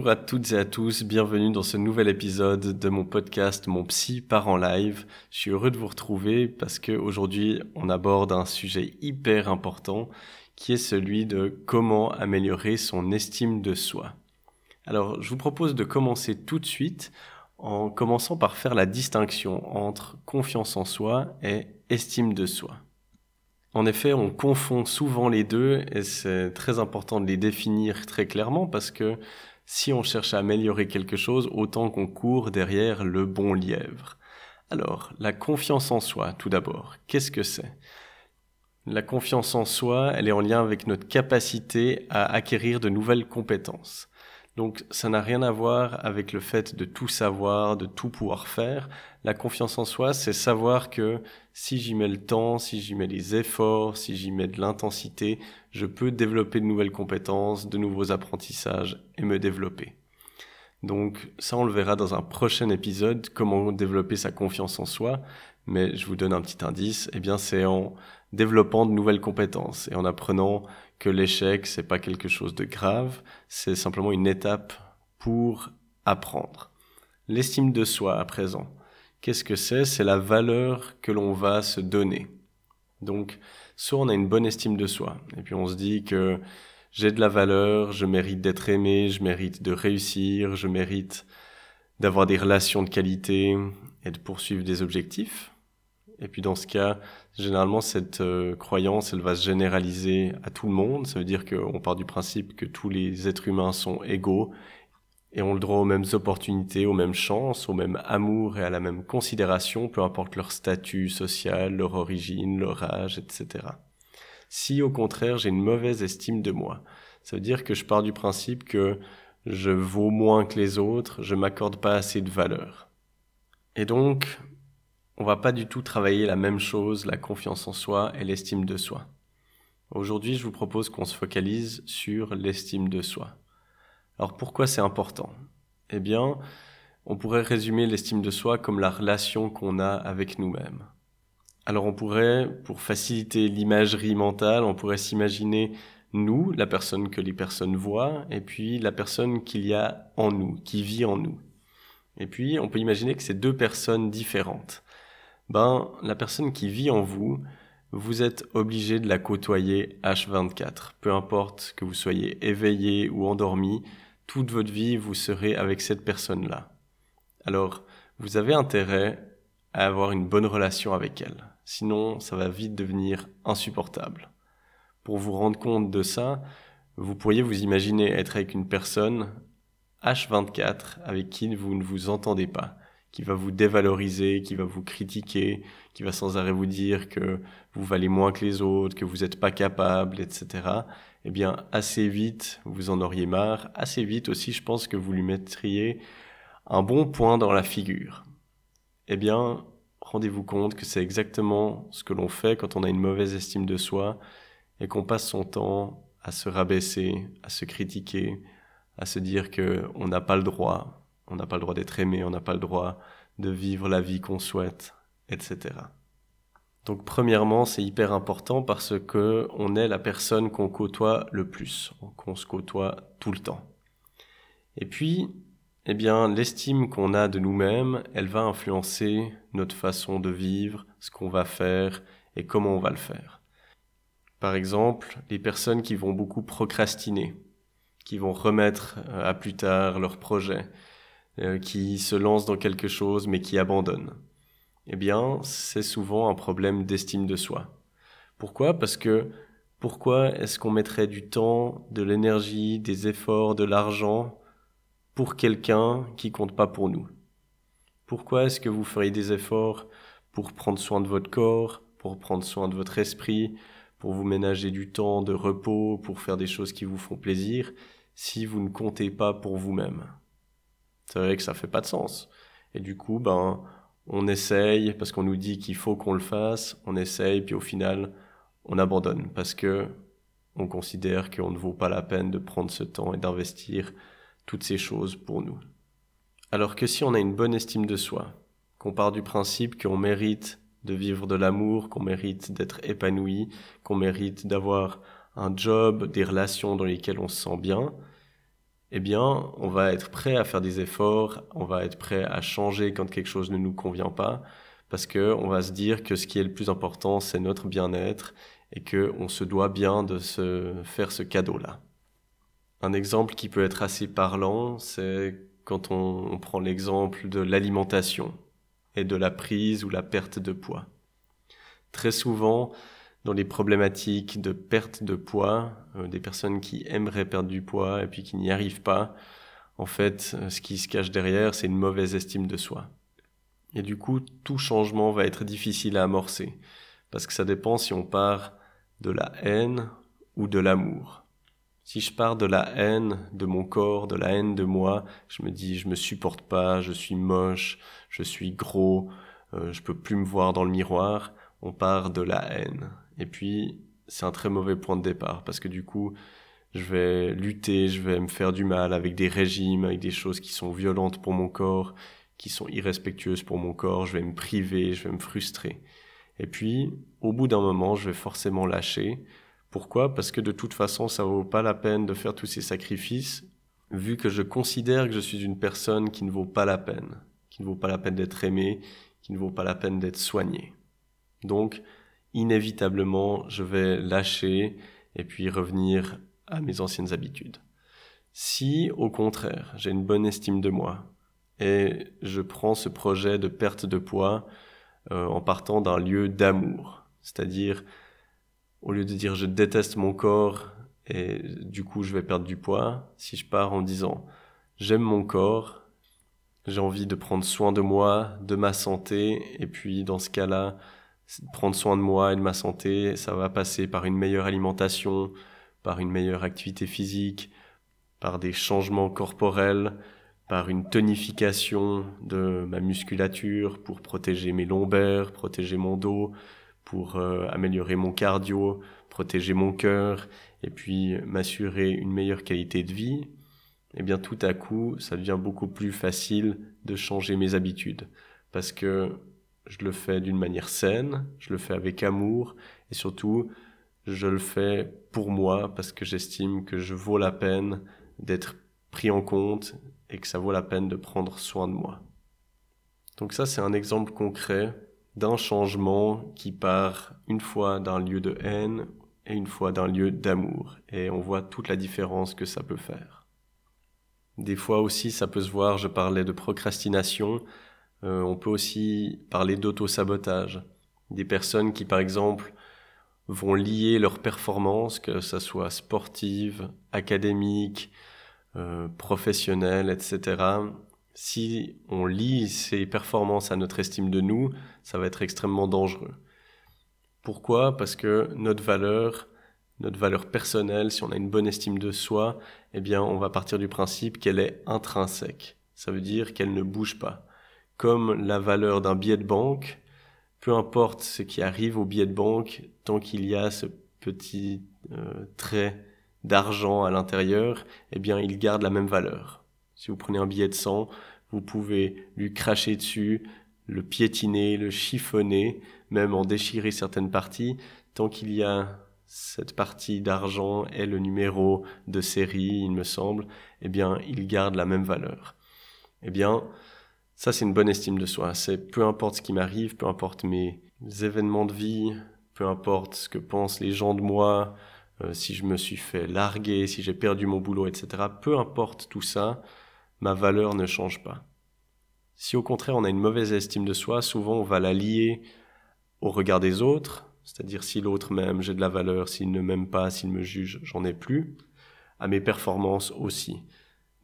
Bonjour à toutes et à tous, bienvenue dans ce nouvel épisode de mon podcast Mon Psy part en live. Je suis heureux de vous retrouver parce qu'aujourd'hui on aborde un sujet hyper important qui est celui de comment améliorer son estime de soi. Alors je vous propose de commencer tout de suite en commençant par faire la distinction entre confiance en soi et estime de soi. En effet, on confond souvent les deux et c'est très important de les définir très clairement parce que si on cherche à améliorer quelque chose, autant qu'on court derrière le bon lièvre. Alors, la confiance en soi, tout d'abord, qu'est-ce que c'est? La confiance en soi, elle est en lien avec notre capacité à acquérir de nouvelles compétences. Donc ça n'a rien à voir avec le fait de tout savoir, de tout pouvoir faire. La confiance en soi, c'est savoir que si j'y mets le temps, si j'y mets les efforts, si j'y mets de l'intensité, je peux développer de nouvelles compétences, de nouveaux apprentissages et me développer. Donc ça, on le verra dans un prochain épisode, comment développer sa confiance en soi. Mais je vous donne un petit indice, eh bien c'est en développant de nouvelles compétences et en apprenant que l'échec, c'est pas quelque chose de grave, c'est simplement une étape pour apprendre. L'estime de soi à présent. Qu'est-ce que c'est? C'est la valeur que l'on va se donner. Donc, soit on a une bonne estime de soi, et puis on se dit que j'ai de la valeur, je mérite d'être aimé, je mérite de réussir, je mérite d'avoir des relations de qualité et de poursuivre des objectifs. Et puis dans ce cas, généralement, cette euh, croyance, elle va se généraliser à tout le monde. Ça veut dire qu'on part du principe que tous les êtres humains sont égaux et ont le droit aux mêmes opportunités, aux mêmes chances, au même amour et à la même considération, peu importe leur statut social, leur origine, leur âge, etc. Si au contraire j'ai une mauvaise estime de moi, ça veut dire que je pars du principe que je vaux moins que les autres, je m'accorde pas assez de valeur. Et donc, on va pas du tout travailler la même chose, la confiance en soi et l'estime de soi. Aujourd'hui, je vous propose qu'on se focalise sur l'estime de soi. Alors pourquoi c'est important? Eh bien, on pourrait résumer l'estime de soi comme la relation qu'on a avec nous-mêmes. Alors on pourrait, pour faciliter l'imagerie mentale, on pourrait s'imaginer nous, la personne que les personnes voient, et puis la personne qu'il y a en nous, qui vit en nous. Et puis on peut imaginer que c'est deux personnes différentes ben, la personne qui vit en vous, vous êtes obligé de la côtoyer H24. Peu importe que vous soyez éveillé ou endormi, toute votre vie, vous serez avec cette personne-là. Alors, vous avez intérêt à avoir une bonne relation avec elle. Sinon, ça va vite devenir insupportable. Pour vous rendre compte de ça, vous pourriez vous imaginer être avec une personne H24 avec qui vous ne vous entendez pas qui va vous dévaloriser, qui va vous critiquer, qui va sans arrêt vous dire que vous valez moins que les autres, que vous n'êtes pas capable, etc., eh bien, assez vite, vous en auriez marre. Assez vite aussi, je pense que vous lui mettriez un bon point dans la figure. Eh bien, rendez-vous compte que c'est exactement ce que l'on fait quand on a une mauvaise estime de soi et qu'on passe son temps à se rabaisser, à se critiquer, à se dire que on n'a pas le droit, on n'a pas le droit d'être aimé, on n'a pas le droit de vivre la vie qu'on souhaite, etc. Donc premièrement, c'est hyper important parce que on est la personne qu'on côtoie le plus, qu'on se côtoie tout le temps. Et puis, eh bien, l'estime qu'on a de nous-mêmes, elle va influencer notre façon de vivre, ce qu'on va faire et comment on va le faire. Par exemple, les personnes qui vont beaucoup procrastiner, qui vont remettre euh, à plus tard leurs projets, euh, qui se lance dans quelque chose mais qui abandonne. Eh bien, c'est souvent un problème d'estime de soi. Pourquoi? Parce que pourquoi est-ce qu'on mettrait du temps, de l'énergie, des efforts, de l'argent pour quelqu'un qui compte pas pour nous Pourquoi est-ce que vous feriez des efforts pour prendre soin de votre corps, pour prendre soin de votre esprit, pour vous ménager du temps de repos, pour faire des choses qui vous font plaisir, si vous ne comptez pas pour vous-même? C'est vrai que ça fait pas de sens. Et du coup, ben, on essaye parce qu'on nous dit qu'il faut qu'on le fasse, on essaye, puis au final, on abandonne parce que on considère qu'on ne vaut pas la peine de prendre ce temps et d'investir toutes ces choses pour nous. Alors que si on a une bonne estime de soi, qu'on part du principe qu'on mérite de vivre de l'amour, qu'on mérite d'être épanoui, qu'on mérite d'avoir un job, des relations dans lesquelles on se sent bien, eh bien, on va être prêt à faire des efforts, on va être prêt à changer quand quelque chose ne nous convient pas, parce que on va se dire que ce qui est le plus important, c'est notre bien-être et que on se doit bien de se faire ce cadeau-là. Un exemple qui peut être assez parlant, c'est quand on, prend l'exemple de l'alimentation et de la prise ou la perte de poids. Très souvent, dans les problématiques de perte de poids, euh, des personnes qui aimeraient perdre du poids et puis qui n'y arrivent pas, en fait, euh, ce qui se cache derrière, c'est une mauvaise estime de soi. Et du coup, tout changement va être difficile à amorcer, parce que ça dépend si on part de la haine ou de l'amour. Si je pars de la haine de mon corps, de la haine de moi, je me dis je me supporte pas, je suis moche, je suis gros, euh, je peux plus me voir dans le miroir, on part de la haine. Et puis c'est un très mauvais point de départ parce que du coup je vais lutter, je vais me faire du mal avec des régimes, avec des choses qui sont violentes pour mon corps, qui sont irrespectueuses pour mon corps, je vais me priver, je vais me frustrer. Et puis, au bout d'un moment, je vais forcément lâcher. Pourquoi? Parce que de toute façon, ça vaut pas la peine de faire tous ces sacrifices, vu que je considère que je suis une personne qui ne vaut pas la peine, qui ne vaut pas la peine d'être aimée, qui ne vaut pas la peine d'être soignée. Donc, inévitablement, je vais lâcher et puis revenir à mes anciennes habitudes. Si, au contraire, j'ai une bonne estime de moi et je prends ce projet de perte de poids euh, en partant d'un lieu d'amour. C'est-à-dire, au lieu de dire je déteste mon corps et du coup je vais perdre du poids, si je pars en disant j'aime mon corps, j'ai envie de prendre soin de moi, de ma santé, et puis dans ce cas-là, prendre soin de moi et de ma santé, ça va passer par une meilleure alimentation, par une meilleure activité physique, par des changements corporels, par une tonification de ma musculature pour protéger mes lombaires, protéger mon dos, pour euh, améliorer mon cardio, protéger mon cœur et puis m'assurer une meilleure qualité de vie, eh bien tout à coup, ça devient beaucoup plus facile de changer mes habitudes parce que je le fais d'une manière saine, je le fais avec amour et surtout je le fais pour moi parce que j'estime que je vaux la peine d'être pris en compte et que ça vaut la peine de prendre soin de moi. Donc ça, c'est un exemple concret d'un changement qui part une fois d'un lieu de haine et une fois d'un lieu d'amour. Et on voit toute la différence que ça peut faire. Des fois aussi, ça peut se voir, je parlais de procrastination, euh, on peut aussi parler d'auto-sabotage. Des personnes qui, par exemple, vont lier leur performance, que ça soit sportive, académique, euh, professionnel, etc. Si on lie ces performances à notre estime de nous, ça va être extrêmement dangereux. Pourquoi? Parce que notre valeur, notre valeur personnelle, si on a une bonne estime de soi, eh bien, on va partir du principe qu'elle est intrinsèque. Ça veut dire qu'elle ne bouge pas. Comme la valeur d'un billet de banque, peu importe ce qui arrive au billet de banque, tant qu'il y a ce petit euh, trait d'argent à l'intérieur, eh bien, il garde la même valeur. Si vous prenez un billet de 100, vous pouvez lui cracher dessus, le piétiner, le chiffonner, même en déchirer certaines parties, tant qu'il y a cette partie d'argent et le numéro de série, il me semble, eh bien, il garde la même valeur. Eh bien, ça, c'est une bonne estime de soi. C'est peu importe ce qui m'arrive, peu importe mes événements de vie, peu importe ce que pensent les gens de moi, euh, si je me suis fait larguer, si j'ai perdu mon boulot, etc. Peu importe tout ça, ma valeur ne change pas. Si au contraire on a une mauvaise estime de soi, souvent on va la lier au regard des autres, c'est-à-dire si l'autre m'aime, j'ai de la valeur, s'il ne m'aime pas, s'il me juge, j'en ai plus, à mes performances aussi.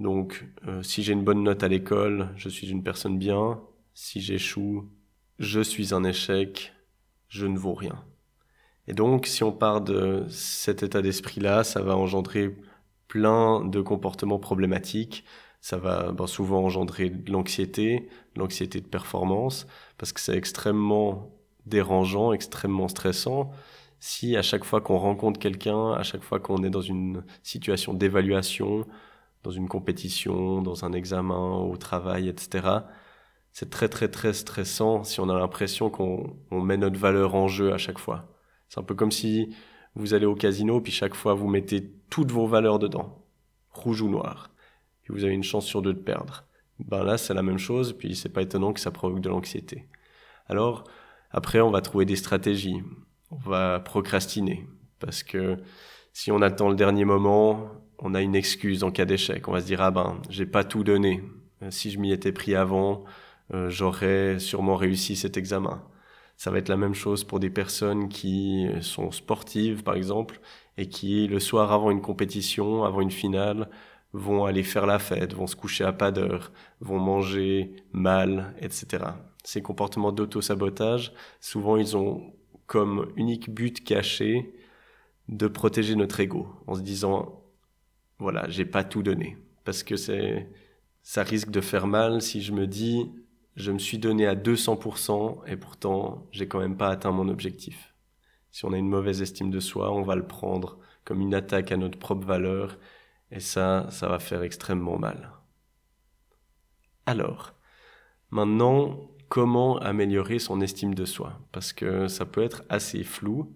Donc euh, si j'ai une bonne note à l'école, je suis une personne bien, si j'échoue, je suis un échec, je ne vaux rien. Et donc, si on part de cet état d'esprit-là, ça va engendrer plein de comportements problématiques. Ça va ben, souvent engendrer de l'anxiété, l'anxiété de performance, parce que c'est extrêmement dérangeant, extrêmement stressant. Si à chaque fois qu'on rencontre quelqu'un, à chaque fois qu'on est dans une situation d'évaluation, dans une compétition, dans un examen, au travail, etc., c'est très très très stressant si on a l'impression qu'on met notre valeur en jeu à chaque fois. C'est un peu comme si vous allez au casino, puis chaque fois vous mettez toutes vos valeurs dedans, rouge ou noir, puis vous avez une chance sur deux de perdre. Ben là, c'est la même chose, puis c'est pas étonnant que ça provoque de l'anxiété. Alors, après, on va trouver des stratégies. On va procrastiner, parce que si on attend le dernier moment, on a une excuse en cas d'échec. On va se dire, ah ben, j'ai pas tout donné. Si je m'y étais pris avant, euh, j'aurais sûrement réussi cet examen. Ça va être la même chose pour des personnes qui sont sportives, par exemple, et qui, le soir avant une compétition, avant une finale, vont aller faire la fête, vont se coucher à pas d'heure, vont manger mal, etc. Ces comportements d'auto-sabotage, souvent, ils ont comme unique but caché de protéger notre ego, en se disant, voilà, j'ai pas tout donné. Parce que c'est, ça risque de faire mal si je me dis, je me suis donné à 200% et pourtant j'ai quand même pas atteint mon objectif. Si on a une mauvaise estime de soi, on va le prendre comme une attaque à notre propre valeur et ça, ça va faire extrêmement mal. Alors, maintenant, comment améliorer son estime de soi? Parce que ça peut être assez flou.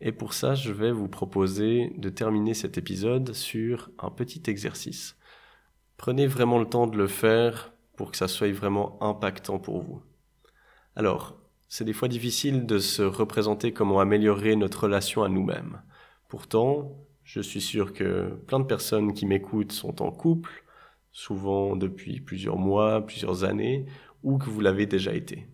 Et pour ça, je vais vous proposer de terminer cet épisode sur un petit exercice. Prenez vraiment le temps de le faire pour que ça soit vraiment impactant pour vous. Alors, c'est des fois difficile de se représenter comment améliorer notre relation à nous-mêmes. Pourtant, je suis sûr que plein de personnes qui m'écoutent sont en couple, souvent depuis plusieurs mois, plusieurs années, ou que vous l'avez déjà été.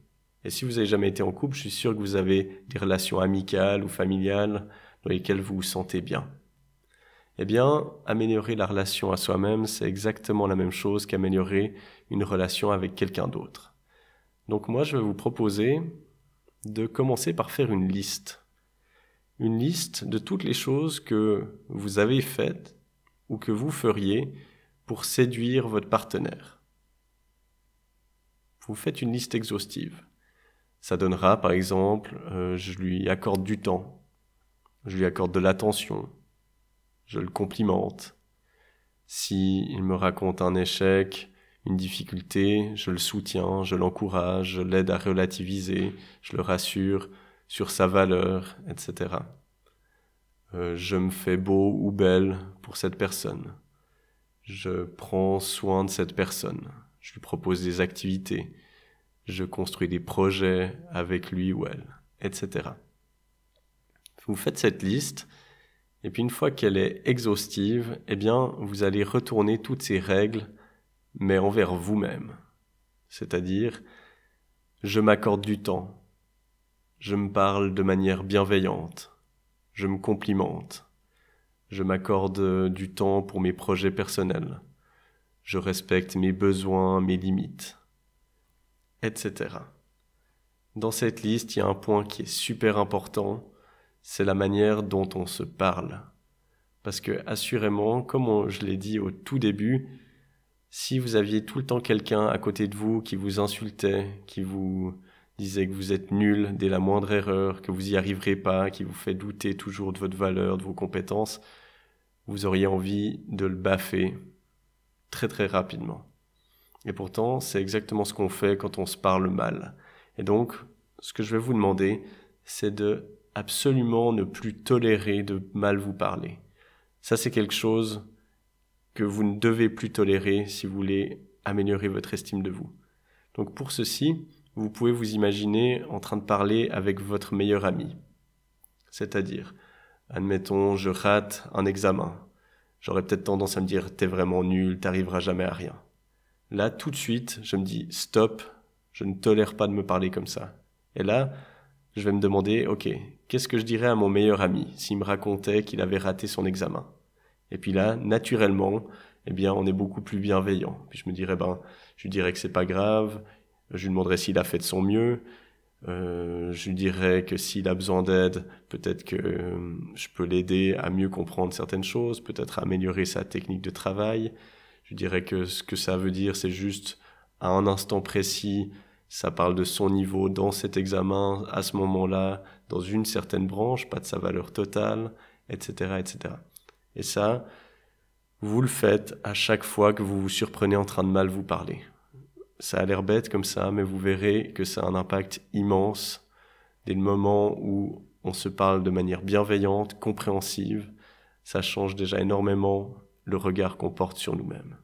Et si vous n'avez jamais été en couple, je suis sûr que vous avez des relations amicales ou familiales dans lesquelles vous vous sentez bien. Eh bien, améliorer la relation à soi-même, c'est exactement la même chose qu'améliorer une relation avec quelqu'un d'autre. Donc moi, je vais vous proposer de commencer par faire une liste. Une liste de toutes les choses que vous avez faites ou que vous feriez pour séduire votre partenaire. Vous faites une liste exhaustive. Ça donnera, par exemple, euh, je lui accorde du temps, je lui accorde de l'attention, je le complimente. Si il me raconte un échec, une difficulté, je le soutiens, je l'encourage, je l'aide à relativiser, je le rassure sur sa valeur, etc. Euh, je me fais beau ou belle pour cette personne. Je prends soin de cette personne. Je lui propose des activités. Je construis des projets avec lui ou elle, etc. Vous faites cette liste et puis une fois qu'elle est exhaustive, eh bien, vous allez retourner toutes ces règles, mais envers vous-même. C'est-à-dire, je m'accorde du temps, je me parle de manière bienveillante, je me complimente, je m'accorde du temps pour mes projets personnels, je respecte mes besoins, mes limites, etc. Dans cette liste, il y a un point qui est super important, c'est la manière dont on se parle. Parce que, assurément, comme je l'ai dit au tout début, si vous aviez tout le temps quelqu'un à côté de vous qui vous insultait, qui vous disait que vous êtes nul dès la moindre erreur, que vous y arriverez pas, qui vous fait douter toujours de votre valeur, de vos compétences, vous auriez envie de le baffer très très rapidement. Et pourtant, c'est exactement ce qu'on fait quand on se parle mal. Et donc, ce que je vais vous demander, c'est de absolument ne plus tolérer de mal vous parler. Ça, c'est quelque chose que vous ne devez plus tolérer si vous voulez améliorer votre estime de vous. Donc pour ceci, vous pouvez vous imaginer en train de parler avec votre meilleur ami. C'est-à-dire, admettons, je rate un examen. J'aurais peut-être tendance à me dire, t'es vraiment nul, t'arriveras jamais à rien. Là, tout de suite, je me dis, stop, je ne tolère pas de me parler comme ça. Et là, je vais me demander, ok, qu'est-ce que je dirais à mon meilleur ami s'il me racontait qu'il avait raté son examen? Et puis là, naturellement, eh bien, on est beaucoup plus bienveillant. Puis je me dirais, ben, je lui dirais que c'est pas grave, je lui demanderais s'il a fait de son mieux, Euh, je lui dirais que s'il a besoin d'aide, peut-être que euh, je peux l'aider à mieux comprendre certaines choses, peut-être à améliorer sa technique de travail. Je dirais que ce que ça veut dire, c'est juste à un instant précis, ça parle de son niveau dans cet examen, à ce moment-là, dans une certaine branche, pas de sa valeur totale, etc., etc. Et ça, vous le faites à chaque fois que vous vous surprenez en train de mal vous parler. Ça a l'air bête comme ça, mais vous verrez que ça a un impact immense dès le moment où on se parle de manière bienveillante, compréhensive. Ça change déjà énormément le regard qu'on porte sur nous-mêmes.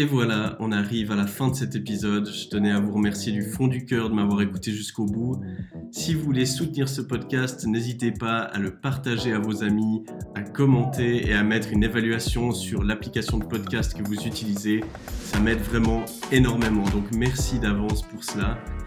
Et voilà, on arrive à la fin de cet épisode. Je tenais à vous remercier du fond du cœur de m'avoir écouté jusqu'au bout. Si vous voulez soutenir ce podcast, n'hésitez pas à le partager à vos amis, à commenter et à mettre une évaluation sur l'application de podcast que vous utilisez. Ça m'aide vraiment énormément. Donc merci d'avance pour cela.